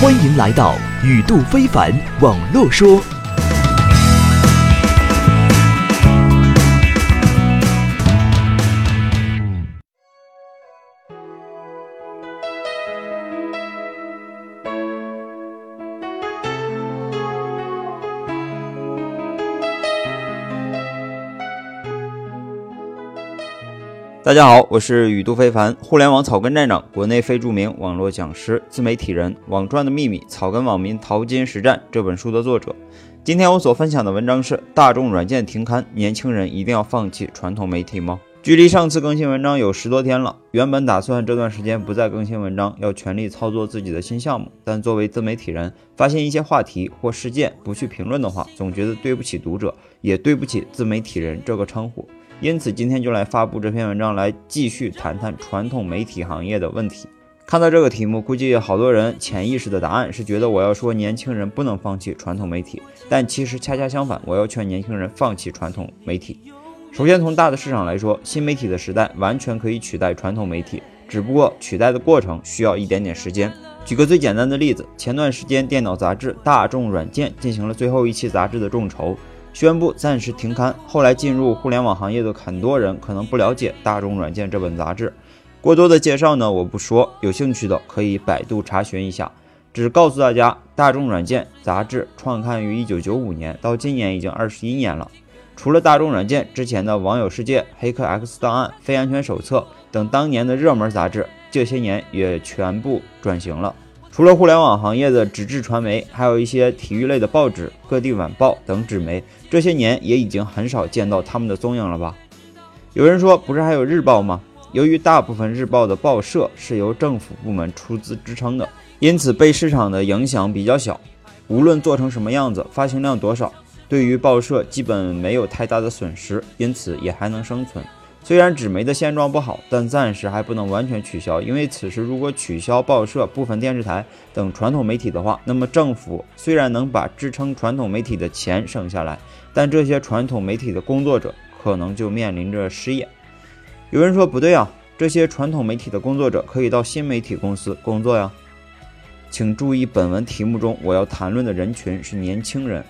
欢迎来到宇度非凡网络说。大家好，我是宇度非凡，互联网草根站长，国内非著名网络讲师、自媒体人，《网赚的秘密：草根网民淘金实战》这本书的作者。今天我所分享的文章是：大众软件停刊，年轻人一定要放弃传统媒体吗？距离上次更新文章有十多天了，原本打算这段时间不再更新文章，要全力操作自己的新项目。但作为自媒体人，发现一些话题或事件不去评论的话，总觉得对不起读者，也对不起自媒体人这个称呼。因此，今天就来发布这篇文章，来继续谈谈传统媒体行业的问题。看到这个题目，估计好多人潜意识的答案是觉得我要说年轻人不能放弃传统媒体，但其实恰恰相反，我要劝年轻人放弃传统媒体。首先，从大的市场来说，新媒体的时代完全可以取代传统媒体，只不过取代的过程需要一点点时间。举个最简单的例子，前段时间电脑杂志《大众软件》进行了最后一期杂志的众筹。宣布暂时停刊。后来进入互联网行业的很多人可能不了解《大众软件》这本杂志，过多的介绍呢我不说，有兴趣的可以百度查询一下。只告诉大家，《大众软件》杂志创刊于1995年，到今年已经21年了。除了《大众软件》之前的《网友世界》《黑客 X 档案》《非安全手册》等当年的热门杂志，这些年也全部转型了。除了互联网行业的纸质传媒，还有一些体育类的报纸、各地晚报等纸媒，这些年也已经很少见到他们的踪影了吧？有人说，不是还有日报吗？由于大部分日报的报社是由政府部门出资支撑的，因此被市场的影响比较小。无论做成什么样子，发行量多少，对于报社基本没有太大的损失，因此也还能生存。虽然纸媒的现状不好，但暂时还不能完全取消，因为此时如果取消报社、部分电视台等传统媒体的话，那么政府虽然能把支撑传统媒体的钱省下来，但这些传统媒体的工作者可能就面临着失业。有人说不对啊，这些传统媒体的工作者可以到新媒体公司工作呀。请注意，本文题目中我要谈论的人群是年轻人。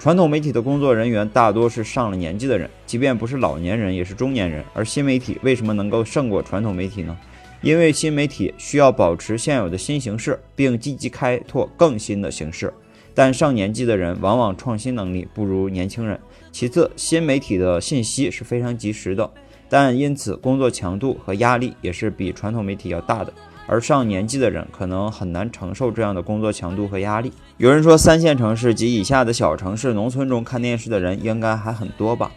传统媒体的工作人员大多是上了年纪的人，即便不是老年人，也是中年人。而新媒体为什么能够胜过传统媒体呢？因为新媒体需要保持现有的新形式，并积极开拓更新的形式。但上年纪的人往往创新能力不如年轻人。其次，新媒体的信息是非常及时的，但因此工作强度和压力也是比传统媒体要大的。而上年纪的人可能很难承受这样的工作强度和压力。有人说，三线城市及以下的小城市、农村中看电视的人应该还很多吧？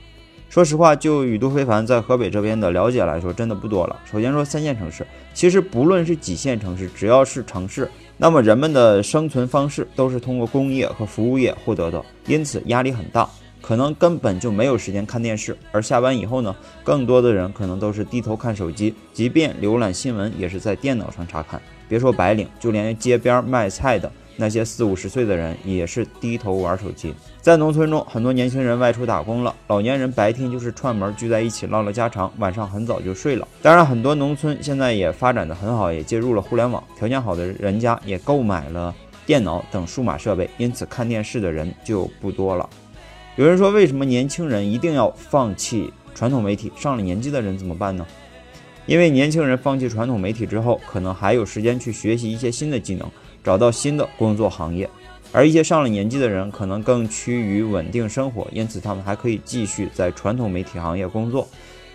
说实话，就宇度非凡在河北这边的了解来说，真的不多了。首先说三线城市，其实不论是几线城市，只要是城市，那么人们的生存方式都是通过工业和服务业获得的，因此压力很大。可能根本就没有时间看电视，而下班以后呢，更多的人可能都是低头看手机，即便浏览新闻也是在电脑上查看。别说白领，就连街边卖菜的那些四五十岁的人也是低头玩手机。在农村中，很多年轻人外出打工了，老年人白天就是串门聚在一起唠唠家常，晚上很早就睡了。当然，很多农村现在也发展的很好，也接入了互联网，条件好的人家也购买了电脑等数码设备，因此看电视的人就不多了。有人说，为什么年轻人一定要放弃传统媒体？上了年纪的人怎么办呢？因为年轻人放弃传统媒体之后，可能还有时间去学习一些新的技能，找到新的工作行业；而一些上了年纪的人，可能更趋于稳定生活，因此他们还可以继续在传统媒体行业工作。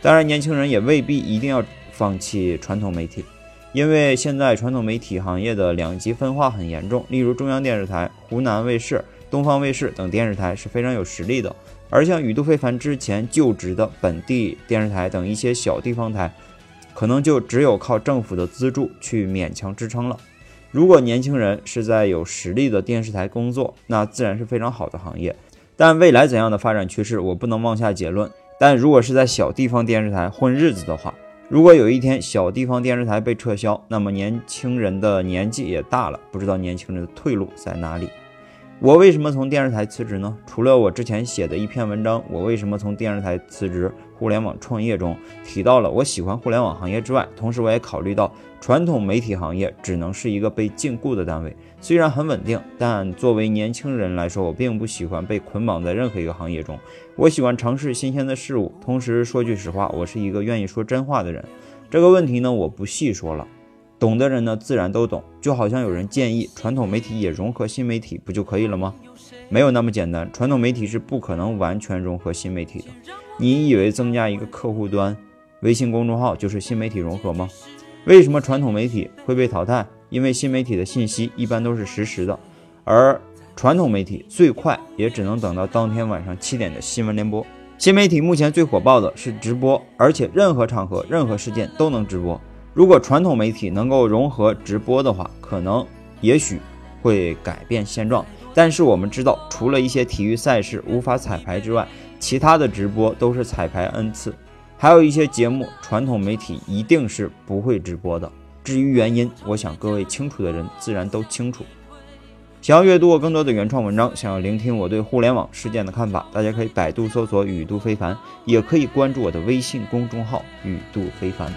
当然，年轻人也未必一定要放弃传统媒体，因为现在传统媒体行业的两极分化很严重，例如中央电视台、湖南卫视。东方卫视等电视台是非常有实力的，而像宇度非凡之前就职的本地电视台等一些小地方台，可能就只有靠政府的资助去勉强支撑了。如果年轻人是在有实力的电视台工作，那自然是非常好的行业。但未来怎样的发展趋势，我不能妄下结论。但如果是在小地方电视台混日子的话，如果有一天小地方电视台被撤销，那么年轻人的年纪也大了，不知道年轻人的退路在哪里。我为什么从电视台辞职呢？除了我之前写的一篇文章，我为什么从电视台辞职互联网创业中提到了我喜欢互联网行业之外，同时我也考虑到传统媒体行业只能是一个被禁锢的单位，虽然很稳定，但作为年轻人来说，我并不喜欢被捆绑在任何一个行业中。我喜欢尝试新鲜的事物，同时说句实话，我是一个愿意说真话的人。这个问题呢，我不细说了。懂的人呢，自然都懂。就好像有人建议传统媒体也融合新媒体，不就可以了吗？没有那么简单，传统媒体是不可能完全融合新媒体的。你以为增加一个客户端、微信公众号就是新媒体融合吗？为什么传统媒体会被淘汰？因为新媒体的信息一般都是实时的，而传统媒体最快也只能等到当天晚上七点的新闻联播。新媒体目前最火爆的是直播，而且任何场合、任何事件都能直播。如果传统媒体能够融合直播的话，可能也许会改变现状。但是我们知道，除了一些体育赛事无法彩排之外，其他的直播都是彩排 n 次。还有一些节目，传统媒体一定是不会直播的。至于原因，我想各位清楚的人自然都清楚。想要阅读我更多的原创文章，想要聆听我对互联网事件的看法，大家可以百度搜索“宇度非凡”，也可以关注我的微信公众号“宇度非凡”。